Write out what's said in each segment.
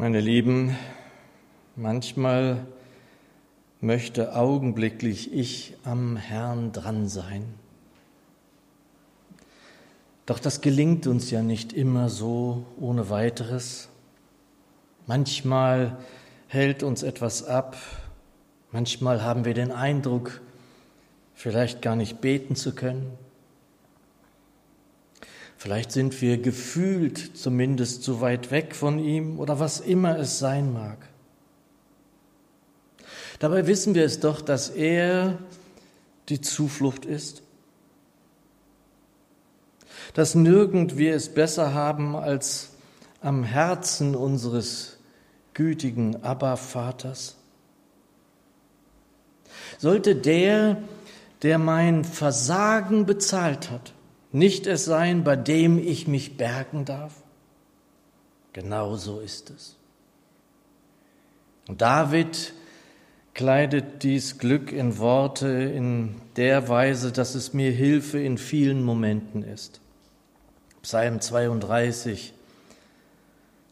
Meine Lieben, manchmal möchte augenblicklich ich am Herrn dran sein. Doch das gelingt uns ja nicht immer so ohne weiteres. Manchmal hält uns etwas ab, manchmal haben wir den Eindruck, vielleicht gar nicht beten zu können. Vielleicht sind wir gefühlt zumindest zu weit weg von ihm oder was immer es sein mag. Dabei wissen wir es doch, dass er die Zuflucht ist, dass nirgend wir es besser haben als am Herzen unseres gütigen Abba-Vaters. Sollte der, der mein Versagen bezahlt hat, nicht es sein, bei dem ich mich bergen darf? Genau so ist es. Und David kleidet dies Glück in Worte in der Weise, dass es mir Hilfe in vielen Momenten ist. Psalm 32,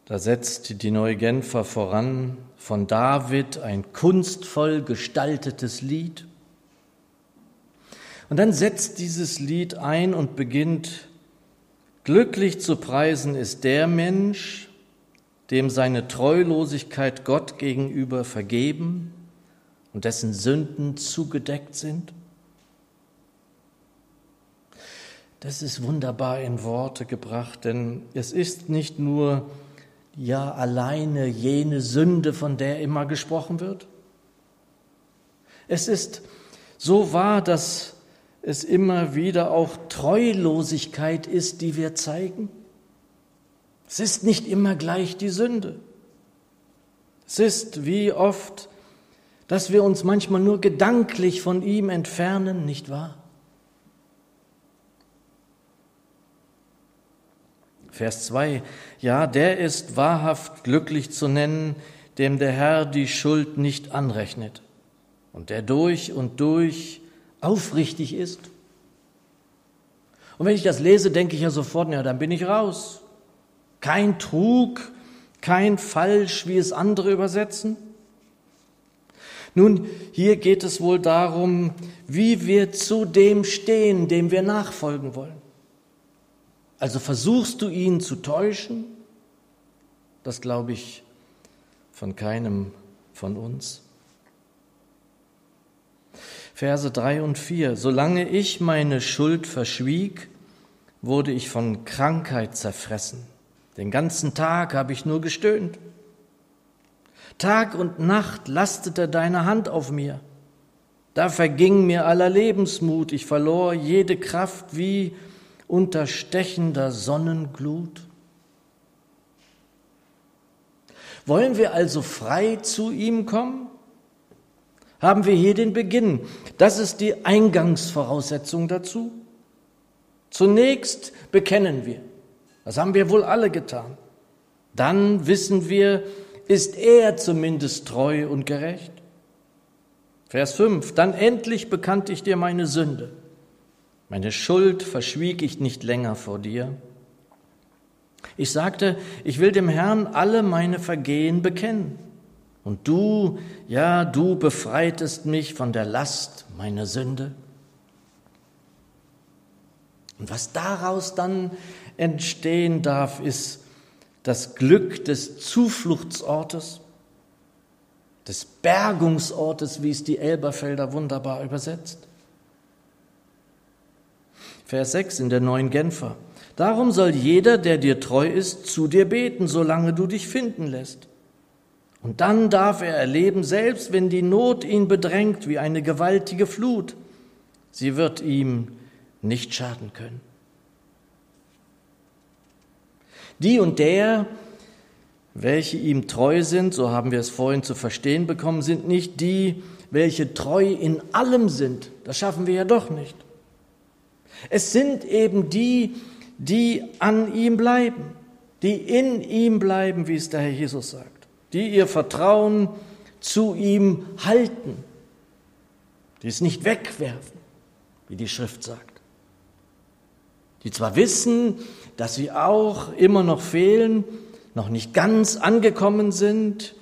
da setzt die Neue Genfer voran von David ein kunstvoll gestaltetes Lied. Und dann setzt dieses Lied ein und beginnt, glücklich zu preisen ist der Mensch, dem seine Treulosigkeit Gott gegenüber vergeben und dessen Sünden zugedeckt sind. Das ist wunderbar in Worte gebracht, denn es ist nicht nur ja alleine jene Sünde, von der immer gesprochen wird. Es ist so wahr, dass es immer wieder auch Treulosigkeit ist, die wir zeigen. Es ist nicht immer gleich die Sünde. Es ist wie oft, dass wir uns manchmal nur gedanklich von ihm entfernen, nicht wahr? Vers 2, ja, der ist wahrhaft glücklich zu nennen, dem der Herr die Schuld nicht anrechnet und der durch und durch aufrichtig ist. Und wenn ich das lese, denke ich ja sofort, ja, dann bin ich raus. Kein Trug, kein Falsch, wie es andere übersetzen. Nun, hier geht es wohl darum, wie wir zu dem stehen, dem wir nachfolgen wollen. Also versuchst du ihn zu täuschen? Das glaube ich von keinem von uns. Verse 3 und 4. Solange ich meine Schuld verschwieg, wurde ich von Krankheit zerfressen. Den ganzen Tag habe ich nur gestöhnt. Tag und Nacht lastete deine Hand auf mir. Da verging mir aller Lebensmut, ich verlor jede Kraft wie unter stechender Sonnenglut. Wollen wir also frei zu ihm kommen? Haben wir hier den Beginn. Das ist die Eingangsvoraussetzung dazu. Zunächst bekennen wir. Das haben wir wohl alle getan. Dann wissen wir, ist er zumindest treu und gerecht. Vers 5. Dann endlich bekannte ich dir meine Sünde. Meine Schuld verschwieg ich nicht länger vor dir. Ich sagte, ich will dem Herrn alle meine Vergehen bekennen. Und du, ja, du befreitest mich von der Last meiner Sünde. Und was daraus dann entstehen darf, ist das Glück des Zufluchtsortes, des Bergungsortes, wie es die Elberfelder wunderbar übersetzt. Vers 6 in der neuen Genfer. Darum soll jeder, der dir treu ist, zu dir beten, solange du dich finden lässt. Und dann darf er erleben, selbst wenn die Not ihn bedrängt wie eine gewaltige Flut, sie wird ihm nicht schaden können. Die und der, welche ihm treu sind, so haben wir es vorhin zu verstehen bekommen, sind nicht die, welche treu in allem sind. Das schaffen wir ja doch nicht. Es sind eben die, die an ihm bleiben, die in ihm bleiben, wie es der Herr Jesus sagt die ihr Vertrauen zu ihm halten, die es nicht wegwerfen, wie die Schrift sagt, die zwar wissen, dass sie auch immer noch fehlen, noch nicht ganz angekommen sind,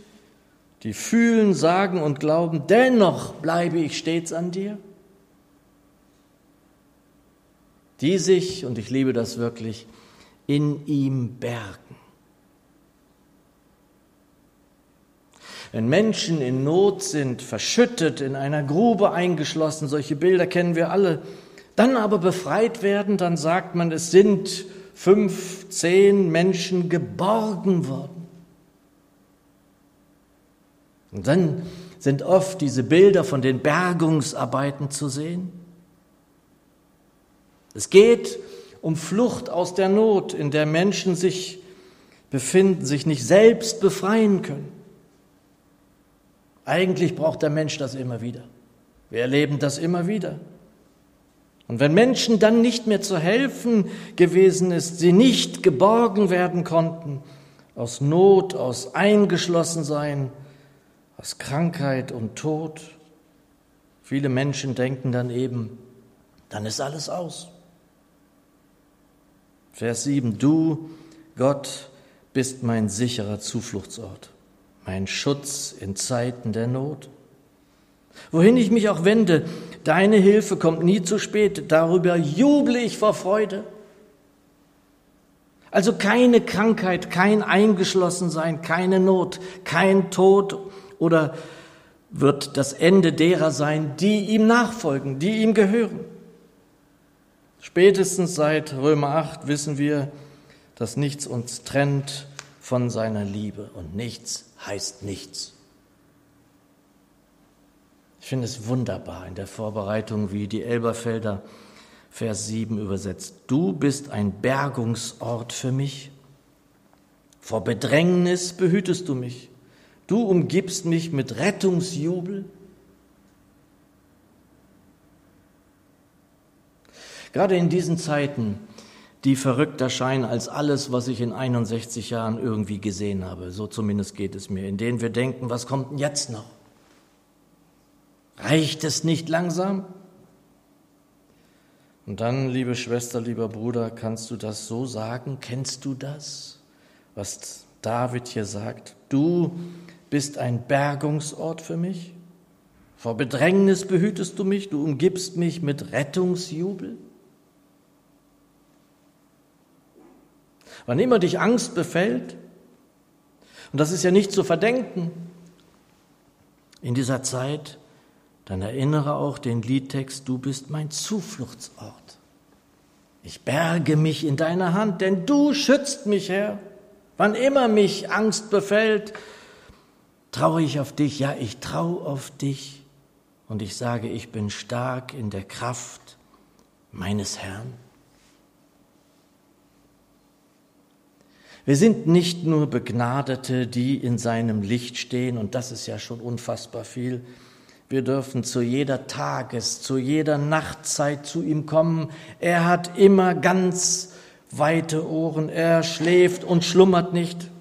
die fühlen, sagen und glauben, dennoch bleibe ich stets an dir? Die sich, und ich liebe das wirklich, in ihm bergen. Wenn Menschen in Not sind, verschüttet, in einer Grube eingeschlossen, solche Bilder kennen wir alle, dann aber befreit werden, dann sagt man, es sind fünf, zehn Menschen geborgen worden. Und dann sind oft diese Bilder von den Bergungsarbeiten zu sehen. Es geht um Flucht aus der Not, in der Menschen sich befinden, sich nicht selbst befreien können. Eigentlich braucht der Mensch das immer wieder. Wir erleben das immer wieder. Und wenn Menschen dann nicht mehr zu helfen gewesen ist, sie nicht geborgen werden konnten, aus Not, aus Eingeschlossensein, aus Krankheit und Tod, viele Menschen denken dann eben, dann ist alles aus. Vers 7, du, Gott, bist mein sicherer Zufluchtsort, mein Schutz in Zeiten der Not. Wohin ich mich auch wende, deine Hilfe kommt nie zu spät, darüber juble ich vor Freude. Also keine Krankheit, kein Eingeschlossensein, keine Not, kein Tod oder wird das Ende derer sein, die ihm nachfolgen, die ihm gehören. Spätestens seit Römer 8 wissen wir, dass nichts uns trennt von seiner Liebe und nichts heißt nichts. Ich finde es wunderbar in der Vorbereitung, wie die Elberfelder Vers 7 übersetzt. Du bist ein Bergungsort für mich. Vor Bedrängnis behütest du mich. Du umgibst mich mit Rettungsjubel. Gerade in diesen Zeiten, die verrückt erscheinen als alles, was ich in 61 Jahren irgendwie gesehen habe, so zumindest geht es mir, in denen wir denken, was kommt denn jetzt noch? Reicht es nicht langsam? Und dann, liebe Schwester, lieber Bruder, kannst du das so sagen? Kennst du das, was David hier sagt? Du bist ein Bergungsort für mich. Vor Bedrängnis behütest du mich, du umgibst mich mit Rettungsjubel. Wann immer dich Angst befällt, und das ist ja nicht zu verdenken, in dieser Zeit, dann erinnere auch den Liedtext, du bist mein Zufluchtsort. Ich berge mich in deiner Hand, denn du schützt mich, Herr. Wann immer mich Angst befällt, traue ich auf dich. Ja, ich traue auf dich. Und ich sage, ich bin stark in der Kraft meines Herrn. Wir sind nicht nur Begnadete, die in seinem Licht stehen, und das ist ja schon unfassbar viel. Wir dürfen zu jeder Tages-, zu jeder Nachtzeit zu ihm kommen. Er hat immer ganz weite Ohren. Er schläft und schlummert nicht.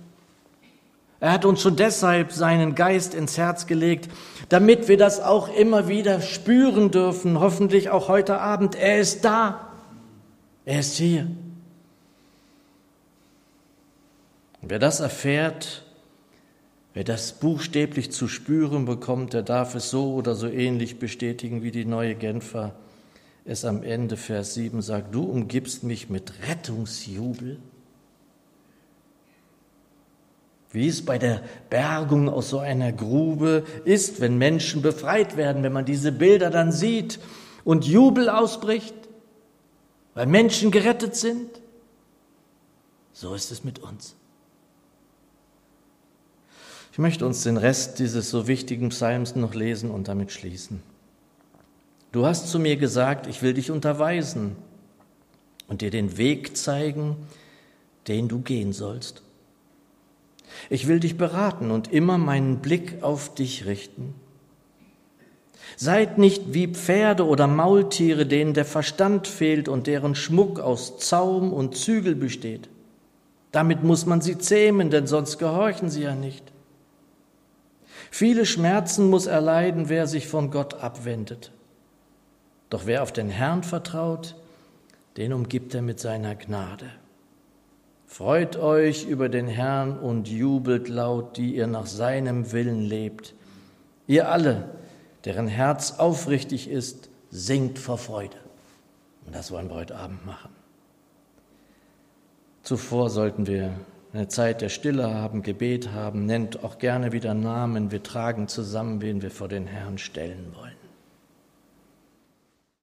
Er hat uns schon deshalb seinen Geist ins Herz gelegt, damit wir das auch immer wieder spüren dürfen, hoffentlich auch heute Abend. Er ist da. Er ist hier. Wer das erfährt, wer das buchstäblich zu spüren bekommt, der darf es so oder so ähnlich bestätigen, wie die neue Genfer es am Ende Vers 7 sagt, du umgibst mich mit Rettungsjubel. Wie es bei der Bergung aus so einer Grube ist, wenn Menschen befreit werden, wenn man diese Bilder dann sieht und Jubel ausbricht, weil Menschen gerettet sind. So ist es mit uns. Ich möchte uns den Rest dieses so wichtigen Psalms noch lesen und damit schließen. Du hast zu mir gesagt, ich will dich unterweisen und dir den Weg zeigen, den du gehen sollst. Ich will dich beraten und immer meinen Blick auf dich richten. Seid nicht wie Pferde oder Maultiere, denen der Verstand fehlt und deren Schmuck aus Zaum und Zügel besteht. Damit muss man sie zähmen, denn sonst gehorchen sie ja nicht. Viele Schmerzen muss erleiden, wer sich von Gott abwendet. Doch wer auf den Herrn vertraut, den umgibt er mit seiner Gnade. Freut euch über den Herrn und jubelt laut, die ihr nach seinem Willen lebt. Ihr alle, deren Herz aufrichtig ist, singt vor Freude. Und das wollen wir heute Abend machen. Zuvor sollten wir eine Zeit der Stille haben, Gebet haben, nennt auch gerne wieder Namen. Wir tragen zusammen, wen wir vor den Herrn stellen wollen.